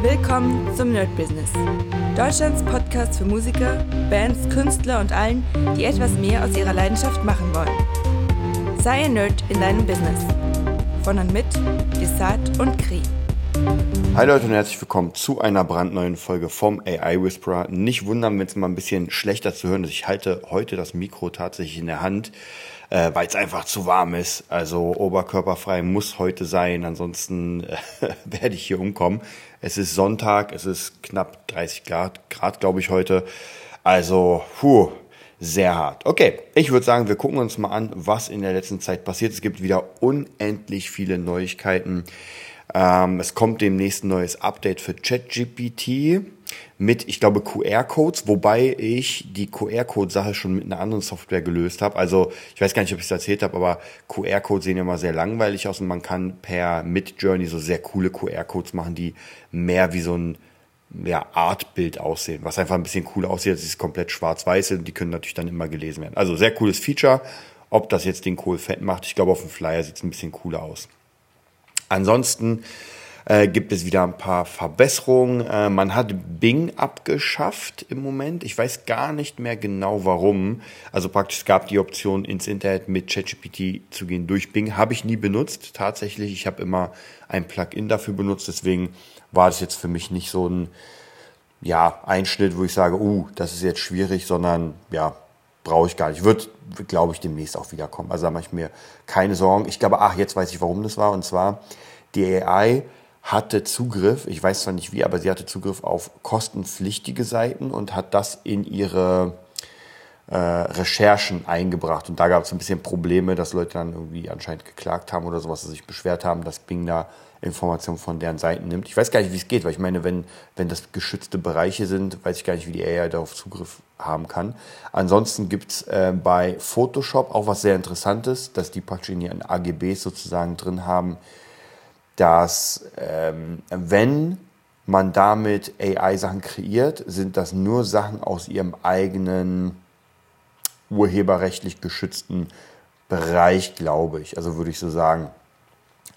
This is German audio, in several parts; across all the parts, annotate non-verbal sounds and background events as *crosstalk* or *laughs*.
Willkommen zum Nerd Business. Deutschlands Podcast für Musiker, Bands, Künstler und allen, die etwas mehr aus ihrer Leidenschaft machen wollen. Sei ein Nerd in deinem Business. Von und mit Desart und Kri. Hi Leute und herzlich willkommen zu einer brandneuen Folge vom AI Whisperer. Nicht wundern, wenn es mal ein bisschen schlechter zu hören ist. Ich halte heute das Mikro tatsächlich in der Hand äh, weil es einfach zu warm ist. Also oberkörperfrei muss heute sein, ansonsten äh, *laughs* werde ich hier umkommen. Es ist Sonntag, es ist knapp 30 Grad, Grad glaube ich heute. Also, puh, sehr hart. Okay, ich würde sagen, wir gucken uns mal an, was in der letzten Zeit passiert. Es gibt wieder unendlich viele Neuigkeiten. Ähm, es kommt demnächst ein neues Update für ChatGPT mit, ich glaube, QR-Codes, wobei ich die QR-Code-Sache schon mit einer anderen Software gelöst habe. Also ich weiß gar nicht, ob ich es erzählt habe, aber QR-Codes sehen immer sehr langweilig aus und man kann per Mid-Journey so sehr coole QR-Codes machen, die mehr wie so ein ja, Artbild aussehen, was einfach ein bisschen cooler aussieht. Es ist komplett schwarz-weiß und die können natürlich dann immer gelesen werden. Also sehr cooles Feature. Ob das jetzt den Kohl fett macht, ich glaube, auf dem Flyer sieht es ein bisschen cooler aus. Ansonsten äh, gibt es wieder ein paar Verbesserungen. Äh, man hat Bing abgeschafft im Moment. Ich weiß gar nicht mehr genau warum. Also praktisch gab die Option ins Internet mit ChatGPT zu gehen durch Bing. Habe ich nie benutzt tatsächlich. Ich habe immer ein Plugin dafür benutzt. Deswegen war das jetzt für mich nicht so ein ja, Einschnitt, wo ich sage, uh, das ist jetzt schwierig, sondern ja, brauche ich gar nicht. Wird, glaube ich, demnächst auch wiederkommen. Also da mache ich mir keine Sorgen. Ich glaube, ach, jetzt weiß ich, warum das war. Und zwar, die AI hatte Zugriff, ich weiß zwar nicht wie, aber sie hatte Zugriff auf kostenpflichtige Seiten und hat das in ihre äh, Recherchen eingebracht. Und da gab es ein bisschen Probleme, dass Leute dann irgendwie anscheinend geklagt haben oder sowas, dass sich beschwert haben, dass Bing da Informationen von deren Seiten nimmt. Ich weiß gar nicht, wie es geht, weil ich meine, wenn, wenn das geschützte Bereiche sind, weiß ich gar nicht, wie die AI darauf Zugriff haben kann. Ansonsten gibt's äh, bei Photoshop auch was sehr Interessantes, dass die praktisch in ihren AGBs sozusagen drin haben, dass ähm, wenn man damit AI-Sachen kreiert, sind das nur Sachen aus ihrem eigenen urheberrechtlich geschützten Bereich, glaube ich. Also würde ich so sagen.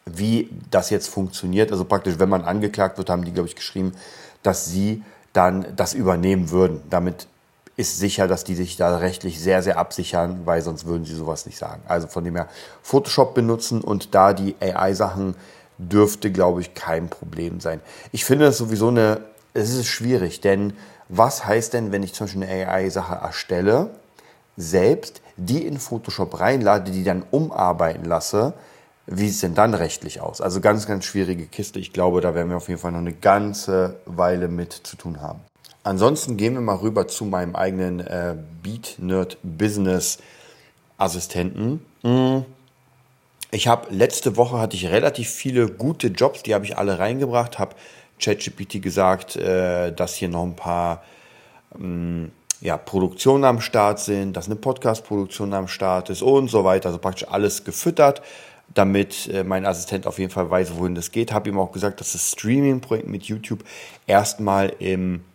Wie das jetzt funktioniert, also praktisch, wenn man angeklagt wird, haben die, glaube ich, geschrieben, dass sie dann das übernehmen würden. Damit ist sicher, dass die sich da rechtlich sehr, sehr absichern, weil sonst würden sie sowas nicht sagen. Also von dem her Photoshop benutzen und da die AI-Sachen dürfte, glaube ich, kein Problem sein. Ich finde das sowieso eine, es ist schwierig, denn was heißt denn, wenn ich zum Beispiel eine AI-Sache erstelle, selbst die in Photoshop reinlade, die dann umarbeiten lasse, wie sieht es denn dann rechtlich aus? Also ganz, ganz schwierige Kiste. Ich glaube, da werden wir auf jeden Fall noch eine ganze Weile mit zu tun haben. Ansonsten gehen wir mal rüber zu meinem eigenen äh, Beat Nerd Business Assistenten. Hm. Ich habe letzte Woche hatte ich relativ viele gute Jobs, die habe ich alle reingebracht, habe ChatGPT gesagt, äh, dass hier noch ein paar ähm, ja, Produktionen am Start sind, dass eine Podcast-Produktion am Start ist und so weiter. Also praktisch alles gefüttert, damit äh, mein Assistent auf jeden Fall weiß, wohin das geht. Habe ihm auch gesagt, dass das Streaming-Projekt mit YouTube erstmal im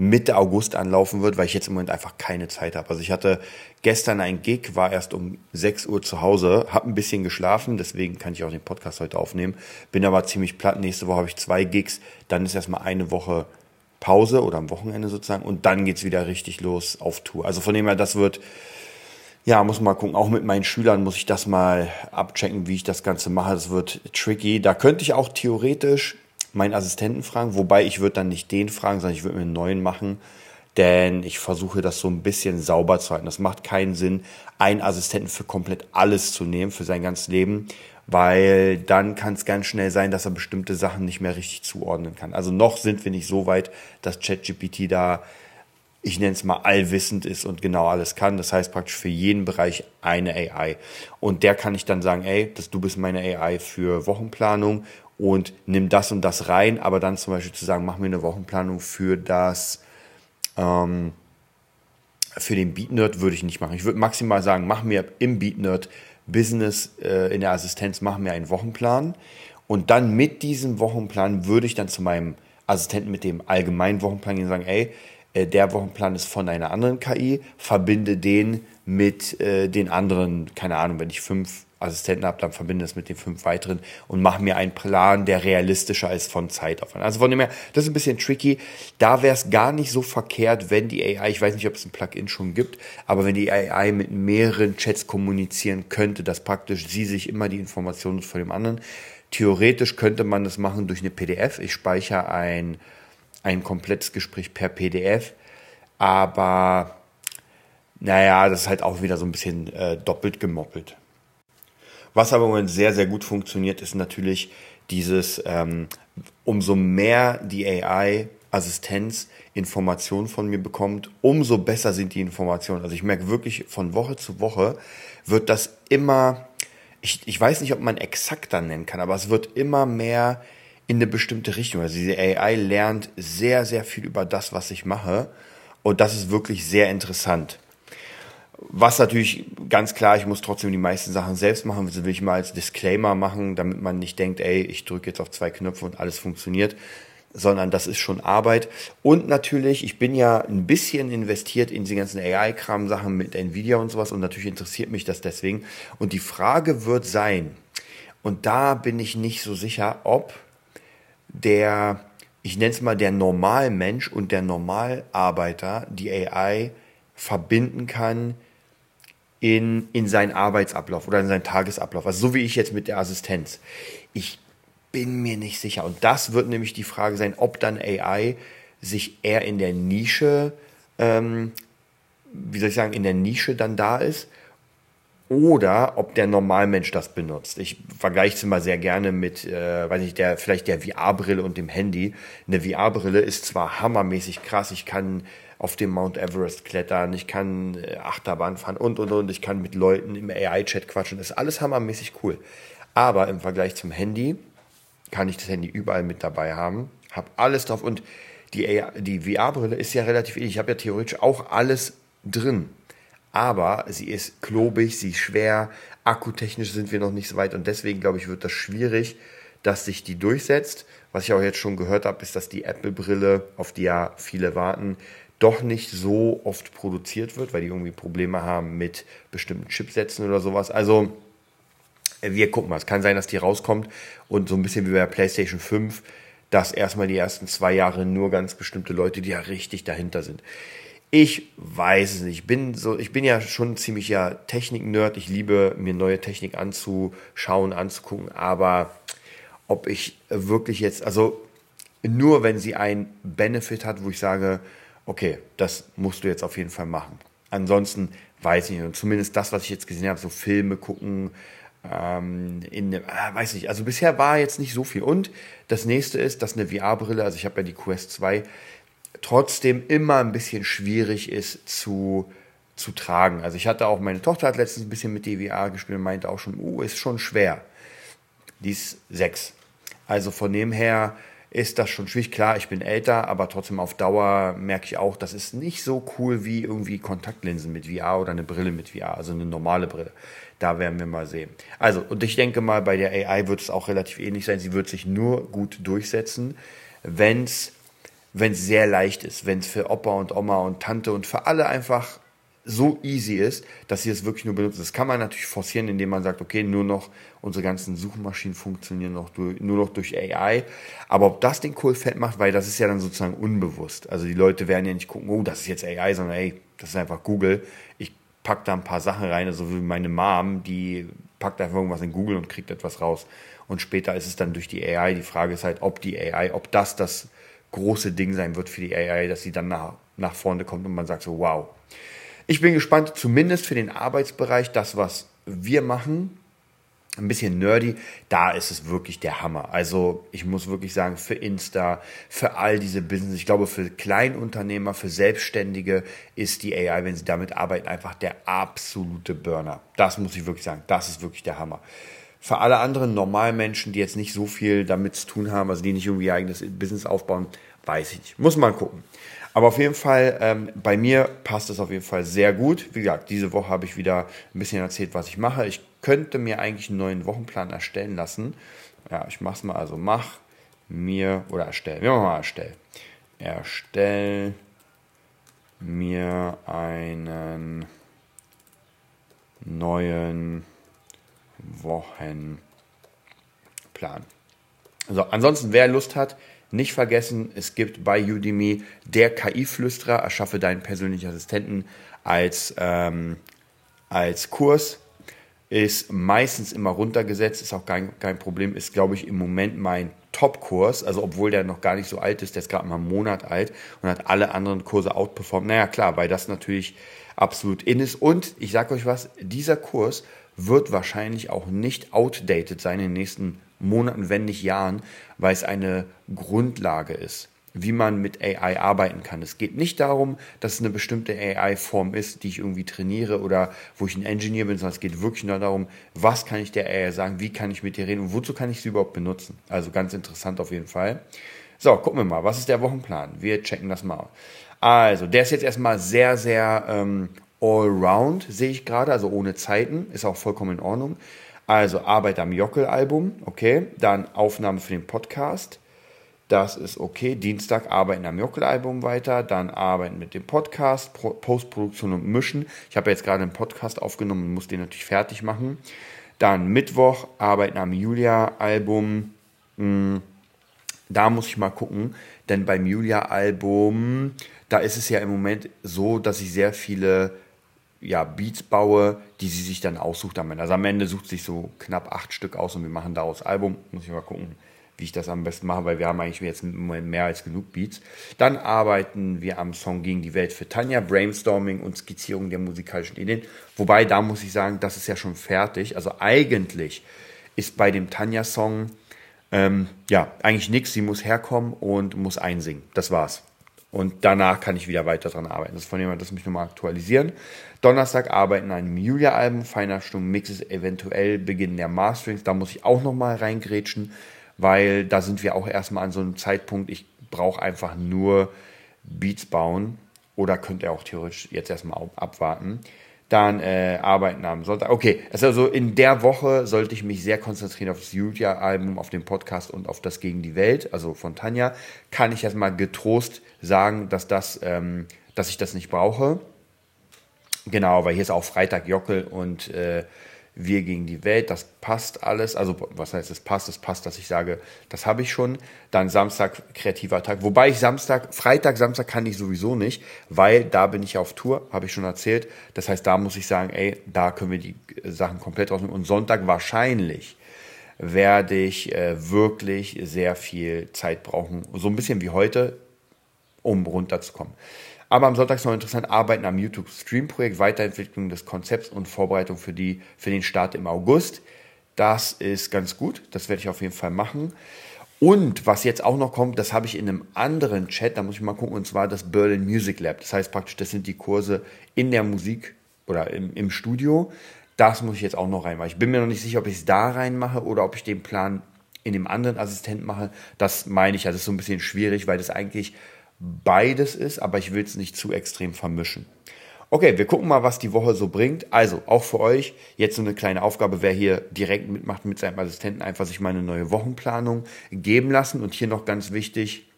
Mitte August anlaufen wird, weil ich jetzt im Moment einfach keine Zeit habe. Also ich hatte gestern ein Gig, war erst um 6 Uhr zu Hause, habe ein bisschen geschlafen, deswegen kann ich auch den Podcast heute aufnehmen. Bin aber ziemlich platt. Nächste Woche habe ich zwei Gigs, dann ist erstmal eine Woche Pause oder am Wochenende sozusagen und dann geht's wieder richtig los auf Tour. Also von dem her, das wird, ja, muss mal gucken. Auch mit meinen Schülern muss ich das mal abchecken, wie ich das Ganze mache. Das wird tricky. Da könnte ich auch theoretisch meinen Assistenten fragen, wobei ich würde dann nicht den fragen, sondern ich würde mir einen neuen machen, denn ich versuche das so ein bisschen sauber zu halten. Das macht keinen Sinn, einen Assistenten für komplett alles zu nehmen, für sein ganzes Leben, weil dann kann es ganz schnell sein, dass er bestimmte Sachen nicht mehr richtig zuordnen kann. Also noch sind wir nicht so weit, dass ChatGPT da, ich nenne es mal, allwissend ist und genau alles kann. Das heißt praktisch für jeden Bereich eine AI. Und der kann ich dann sagen, ey, das, du bist meine AI für Wochenplanung und nimm das und das rein, aber dann zum Beispiel zu sagen, mach mir eine Wochenplanung für das, ähm, für den BeatNerd würde ich nicht machen. Ich würde maximal sagen, mach mir im BeatNerd Business äh, in der Assistenz, mach mir einen Wochenplan und dann mit diesem Wochenplan würde ich dann zu meinem Assistenten mit dem allgemeinen Wochenplan gehen und sagen, ey, äh, der Wochenplan ist von einer anderen KI, verbinde den mit äh, den anderen, keine Ahnung, wenn ich fünf Assistenten habe, dann verbinde das mit den fünf weiteren und mache mir einen Plan, der realistischer ist von Zeitaufwand. Also von dem her, das ist ein bisschen tricky. Da wäre es gar nicht so verkehrt, wenn die AI, ich weiß nicht, ob es ein Plugin schon gibt, aber wenn die AI mit mehreren Chats kommunizieren könnte, dass praktisch sie sich immer die Informationen von dem anderen. Theoretisch könnte man das machen durch eine PDF. Ich speichere ein, ein komplettes Gespräch per PDF, aber naja, das ist halt auch wieder so ein bisschen äh, doppelt gemoppelt. Was aber im Moment sehr, sehr gut funktioniert, ist natürlich dieses, ähm, umso mehr die AI Assistenz Informationen von mir bekommt, umso besser sind die Informationen. Also ich merke wirklich von Woche zu Woche wird das immer, ich, ich weiß nicht, ob man exakter nennen kann, aber es wird immer mehr in eine bestimmte Richtung. Also diese AI lernt sehr, sehr viel über das, was ich mache. Und das ist wirklich sehr interessant. Was natürlich ganz klar, ich muss trotzdem die meisten Sachen selbst machen. Das will ich mal als Disclaimer machen, damit man nicht denkt, ey, ich drücke jetzt auf zwei Knöpfe und alles funktioniert, sondern das ist schon Arbeit. Und natürlich, ich bin ja ein bisschen investiert in diese ganzen AI-Kram-Sachen mit Nvidia und sowas und natürlich interessiert mich das deswegen. Und die Frage wird sein, und da bin ich nicht so sicher, ob der, ich nenne es mal der Normalmensch und der Normalarbeiter die AI verbinden kann in, in seinen Arbeitsablauf oder in seinen Tagesablauf. Also so wie ich jetzt mit der Assistenz. Ich bin mir nicht sicher. Und das wird nämlich die Frage sein, ob dann AI sich eher in der Nische, ähm, wie soll ich sagen, in der Nische dann da ist oder ob der Normalmensch das benutzt. Ich vergleiche es immer sehr gerne mit, äh, weiß nicht, der vielleicht der VR-Brille und dem Handy. Eine VR-Brille ist zwar hammermäßig krass, ich kann auf dem Mount Everest klettern, ich kann äh, Achterbahn fahren und und und, ich kann mit Leuten im AI-Chat quatschen, das ist alles hammermäßig cool. Aber im Vergleich zum Handy kann ich das Handy überall mit dabei haben, habe alles drauf und die, die VR-Brille ist ja relativ ähnlich. Ich habe ja theoretisch auch alles drin aber sie ist klobig, sie ist schwer, akkutechnisch sind wir noch nicht so weit und deswegen glaube ich, wird das schwierig, dass sich die durchsetzt. Was ich auch jetzt schon gehört habe, ist, dass die Apple-Brille, auf die ja viele warten, doch nicht so oft produziert wird, weil die irgendwie Probleme haben mit bestimmten Chipsätzen oder sowas. Also wir gucken mal. Es kann sein, dass die rauskommt und so ein bisschen wie bei der PlayStation 5, dass erstmal die ersten zwei Jahre nur ganz bestimmte Leute, die ja richtig dahinter sind. Ich weiß es nicht. Ich bin so, ich bin ja schon ziemlich ja Technik-Nerd. Ich liebe mir neue Technik anzuschauen, anzugucken. Aber ob ich wirklich jetzt, also nur wenn sie einen Benefit hat, wo ich sage, okay, das musst du jetzt auf jeden Fall machen. Ansonsten weiß ich nicht. Und zumindest das, was ich jetzt gesehen habe, so Filme gucken, ähm, in, äh, weiß nicht. Also bisher war jetzt nicht so viel. Und das nächste ist, dass eine VR-Brille, also ich habe ja die Quest 2, trotzdem immer ein bisschen schwierig ist zu, zu tragen. Also ich hatte auch, meine Tochter hat letztens ein bisschen mit DVR gespielt und meinte auch schon, uh, ist schon schwer. Die ist sechs. Also von dem her ist das schon schwierig. Klar, ich bin älter, aber trotzdem auf Dauer merke ich auch, das ist nicht so cool wie irgendwie Kontaktlinsen mit VR oder eine Brille mit VR, also eine normale Brille. Da werden wir mal sehen. Also, und ich denke mal, bei der AI wird es auch relativ ähnlich sein. Sie wird sich nur gut durchsetzen, wenn es sehr leicht ist, wenn es für Opa und Oma und Tante und für alle einfach so easy ist, dass sie es wirklich nur benutzen. Das kann man natürlich forcieren, indem man sagt, okay, nur noch unsere ganzen Suchmaschinen funktionieren noch durch, nur noch durch AI. Aber ob das den Kohlfett macht, weil das ist ja dann sozusagen unbewusst. Also die Leute werden ja nicht gucken, oh, das ist jetzt AI, sondern ey, das ist einfach Google. Ich pack da ein paar Sachen rein, so wie meine Mom, die packt einfach irgendwas in Google und kriegt etwas raus. Und später ist es dann durch die AI. Die Frage ist halt, ob die AI, ob das das große Ding sein wird für die AI, dass sie dann nach, nach vorne kommt und man sagt so, wow. Ich bin gespannt, zumindest für den Arbeitsbereich, das, was wir machen, ein bisschen nerdy, da ist es wirklich der Hammer. Also ich muss wirklich sagen, für Insta, für all diese Business, ich glaube für Kleinunternehmer, für Selbstständige ist die AI, wenn sie damit arbeiten, einfach der absolute Burner. Das muss ich wirklich sagen, das ist wirklich der Hammer. Für alle anderen Normalmenschen, die jetzt nicht so viel damit zu tun haben, also die nicht irgendwie ihr eigenes Business aufbauen, weiß ich nicht. Muss man gucken. Aber auf jeden Fall, ähm, bei mir passt es auf jeden Fall sehr gut. Wie gesagt, diese Woche habe ich wieder ein bisschen erzählt, was ich mache. Ich könnte mir eigentlich einen neuen Wochenplan erstellen lassen. Ja, ich mache es mal. Also mach mir oder erstellen. Wir machen mal erstellen. Erstell mir einen neuen Wochenplan. So, ansonsten, wer Lust hat, nicht vergessen, es gibt bei Udemy der KI-Flüsterer, erschaffe deinen persönlichen Assistenten als, ähm, als Kurs. Ist meistens immer runtergesetzt, ist auch kein, kein Problem, ist, glaube ich, im Moment mein Top-Kurs, also obwohl der noch gar nicht so alt ist, der ist gerade mal einen Monat alt und hat alle anderen Kurse outperformt. Naja, klar, weil das natürlich absolut in ist. Und ich sage euch was, dieser Kurs wird wahrscheinlich auch nicht outdated sein in den nächsten Monaten, wenn nicht Jahren, weil es eine Grundlage ist, wie man mit AI arbeiten kann. Es geht nicht darum, dass es eine bestimmte AI-Form ist, die ich irgendwie trainiere oder wo ich ein Engineer bin, sondern es geht wirklich nur darum, was kann ich der AI sagen, wie kann ich mit dir reden und wozu kann ich sie überhaupt benutzen. Also ganz interessant auf jeden Fall. So, gucken wir mal, was ist der Wochenplan? Wir checken das mal. Also, der ist jetzt erstmal sehr, sehr ähm, allround, sehe ich gerade, also ohne Zeiten, ist auch vollkommen in Ordnung. Also Arbeit am Jockel-Album, okay. Dann Aufnahme für den Podcast. Das ist okay. Dienstag arbeiten am Jockel-Album weiter. Dann arbeiten mit dem Podcast, Postproduktion und Mischen. Ich habe jetzt gerade einen Podcast aufgenommen und muss den natürlich fertig machen. Dann Mittwoch arbeiten am Julia-Album. Hm, da muss ich mal gucken, denn beim Julia-Album, da ist es ja im Moment so, dass ich sehr viele ja, Beats baue, die sie sich dann aussucht am Ende. Also am Ende sucht sich so knapp acht Stück aus und wir machen daraus Album. Muss ich mal gucken, wie ich das am besten mache, weil wir haben eigentlich jetzt mehr als genug Beats. Dann arbeiten wir am Song gegen die Welt für Tanja, Brainstorming und Skizzierung der musikalischen Ideen. Wobei, da muss ich sagen, das ist ja schon fertig. Also eigentlich ist bei dem Tanja-Song ähm, ja eigentlich nichts. Sie muss herkommen und muss einsingen. Das war's. Und danach kann ich wieder weiter dran arbeiten. Das ist von jemandem, das mich nochmal aktualisieren. Donnerstag arbeiten an einem Julia-Album, feiner Stunde Mixes, eventuell Beginn der Masterings. Da muss ich auch nochmal reingrätschen, weil da sind wir auch erstmal an so einem Zeitpunkt. Ich brauche einfach nur Beats bauen oder könnt ihr auch theoretisch jetzt erstmal abwarten dann äh, arbeiten am Sonntag. Okay, also in der Woche sollte ich mich sehr konzentrieren auf das Julia-Album, auf den Podcast und auf das Gegen die Welt, also von Tanja. Kann ich erstmal getrost sagen, dass, das, ähm, dass ich das nicht brauche. Genau, weil hier ist auch Freitag Jockel und äh, wir gegen die Welt, das passt alles. Also, was heißt, es passt? Es passt, dass ich sage, das habe ich schon. Dann Samstag kreativer Tag. Wobei ich Samstag, Freitag, Samstag kann ich sowieso nicht, weil da bin ich auf Tour, habe ich schon erzählt. Das heißt, da muss ich sagen, ey, da können wir die Sachen komplett rausnehmen. Und Sonntag wahrscheinlich werde ich äh, wirklich sehr viel Zeit brauchen. So ein bisschen wie heute, um runterzukommen. Aber am Sonntag ist noch interessant, Arbeiten am YouTube-Stream-Projekt, Weiterentwicklung des Konzepts und Vorbereitung für, die, für den Start im August. Das ist ganz gut, das werde ich auf jeden Fall machen. Und was jetzt auch noch kommt, das habe ich in einem anderen Chat, da muss ich mal gucken, und zwar das Berlin Music Lab. Das heißt praktisch, das sind die Kurse in der Musik oder im, im Studio. Das muss ich jetzt auch noch reinmachen. Ich bin mir noch nicht sicher, ob ich es da reinmache oder ob ich den Plan in dem anderen Assistent mache. Das meine ich, das ist so ein bisschen schwierig, weil das eigentlich beides ist, aber ich will es nicht zu extrem vermischen. Okay, wir gucken mal, was die Woche so bringt. Also, auch für euch jetzt so eine kleine Aufgabe, wer hier direkt mitmacht mit seinem Assistenten, einfach sich mal eine neue Wochenplanung geben lassen. Und hier noch ganz wichtig,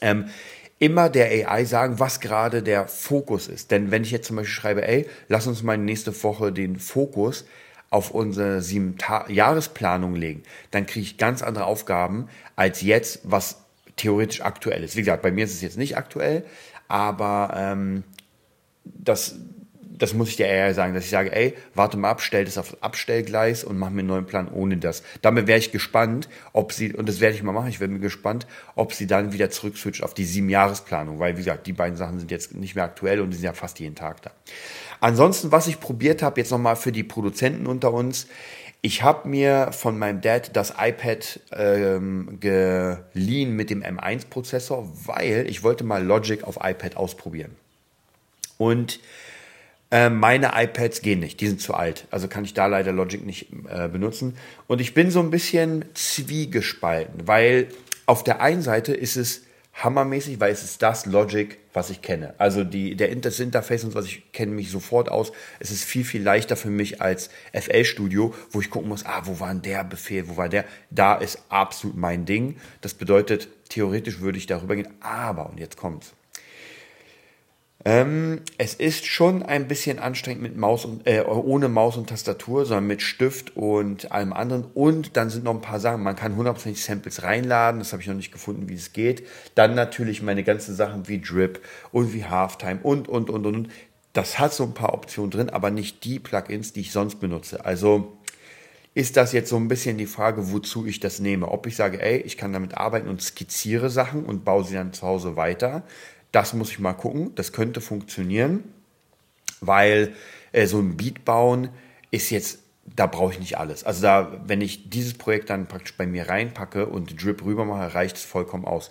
ähm, immer der AI sagen, was gerade der Fokus ist. Denn wenn ich jetzt zum Beispiel schreibe, ey, lass uns mal nächste Woche den Fokus auf unsere sieben Jahresplanung legen, dann kriege ich ganz andere Aufgaben als jetzt, was theoretisch aktuell ist. Wie gesagt, bei mir ist es jetzt nicht aktuell, aber ähm, das, das muss ich dir eher sagen, dass ich sage, ey, warte mal ab, stell das auf Abstellgleis und mach mir einen neuen Plan ohne das. Damit wäre ich gespannt, ob sie, und das werde ich mal machen, ich werde mir gespannt, ob sie dann wieder zurückswitcht auf die sieben Jahresplanung, weil, wie gesagt, die beiden Sachen sind jetzt nicht mehr aktuell und die sind ja fast jeden Tag da. Ansonsten, was ich probiert habe, jetzt nochmal für die Produzenten unter uns, ich habe mir von meinem Dad das iPad ähm, geliehen mit dem M1-Prozessor, weil ich wollte mal Logic auf iPad ausprobieren. Und äh, meine iPads gehen nicht, die sind zu alt. Also kann ich da leider Logic nicht äh, benutzen. Und ich bin so ein bisschen zwiegespalten, weil auf der einen Seite ist es hammermäßig, weil es ist das Logic, was ich kenne. Also die, der das Interface und was ich kenne mich sofort aus. Es ist viel, viel leichter für mich als FL Studio, wo ich gucken muss, ah, wo war denn der Befehl, wo war der? Da ist absolut mein Ding. Das bedeutet, theoretisch würde ich darüber gehen, aber, und jetzt kommt's. Ähm, es ist schon ein bisschen anstrengend mit Maus und äh, ohne Maus und Tastatur, sondern mit Stift und allem anderen. Und dann sind noch ein paar Sachen. Man kann hundertprozentig Samples reinladen. Das habe ich noch nicht gefunden, wie es geht. Dann natürlich meine ganzen Sachen wie Drip und wie Halftime und und und und. Das hat so ein paar Optionen drin, aber nicht die Plugins, die ich sonst benutze. Also ist das jetzt so ein bisschen die Frage, wozu ich das nehme. Ob ich sage, ey, ich kann damit arbeiten und skizziere Sachen und baue sie dann zu Hause weiter. Das muss ich mal gucken. Das könnte funktionieren, weil äh, so ein Beat bauen ist jetzt, da brauche ich nicht alles. Also da, wenn ich dieses Projekt dann praktisch bei mir reinpacke und Drip rüber mache, reicht es vollkommen aus.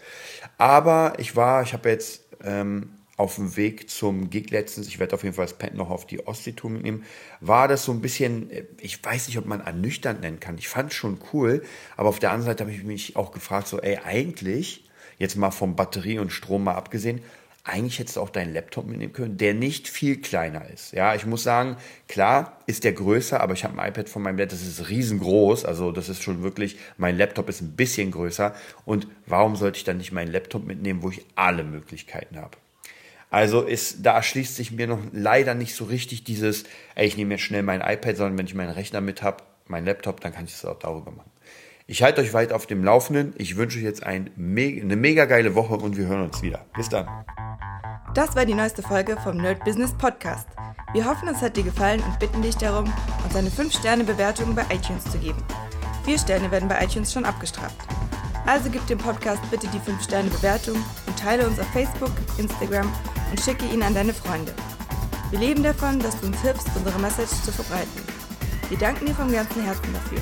Aber ich war, ich habe jetzt ähm, auf dem Weg zum Gig letztens, ich werde auf jeden Fall das Pad noch auf die Ostsee-Tour mitnehmen, war das so ein bisschen, äh, ich weiß nicht, ob man ernüchternd nennen kann. Ich fand es schon cool, aber auf der anderen Seite habe ich mich auch gefragt, so, ey, eigentlich jetzt mal vom Batterie und Strom mal abgesehen, eigentlich hättest du auch deinen Laptop mitnehmen können, der nicht viel kleiner ist. Ja, ich muss sagen, klar ist der größer, aber ich habe ein iPad von meinem Dad, das ist riesengroß, also das ist schon wirklich, mein Laptop ist ein bisschen größer und warum sollte ich dann nicht meinen Laptop mitnehmen, wo ich alle Möglichkeiten habe? Also ist, da erschließt sich mir noch leider nicht so richtig dieses, ey, ich nehme jetzt schnell mein iPad, sondern wenn ich meinen Rechner mit habe, meinen Laptop, dann kann ich es auch darüber machen. Ich halte euch weit auf dem Laufenden. Ich wünsche euch jetzt ein, eine mega geile Woche und wir hören uns wieder. Bis dann. Das war die neueste Folge vom Nerd Business Podcast. Wir hoffen, es hat dir gefallen und bitten dich darum, uns eine 5-Sterne-Bewertung bei iTunes zu geben. Vier Sterne werden bei iTunes schon abgestraft. Also gib dem Podcast bitte die 5-Sterne-Bewertung und teile uns auf Facebook, Instagram und schicke ihn an deine Freunde. Wir leben davon, dass du uns hilfst, unsere Message zu verbreiten. Wir danken dir vom ganzen Herzen dafür.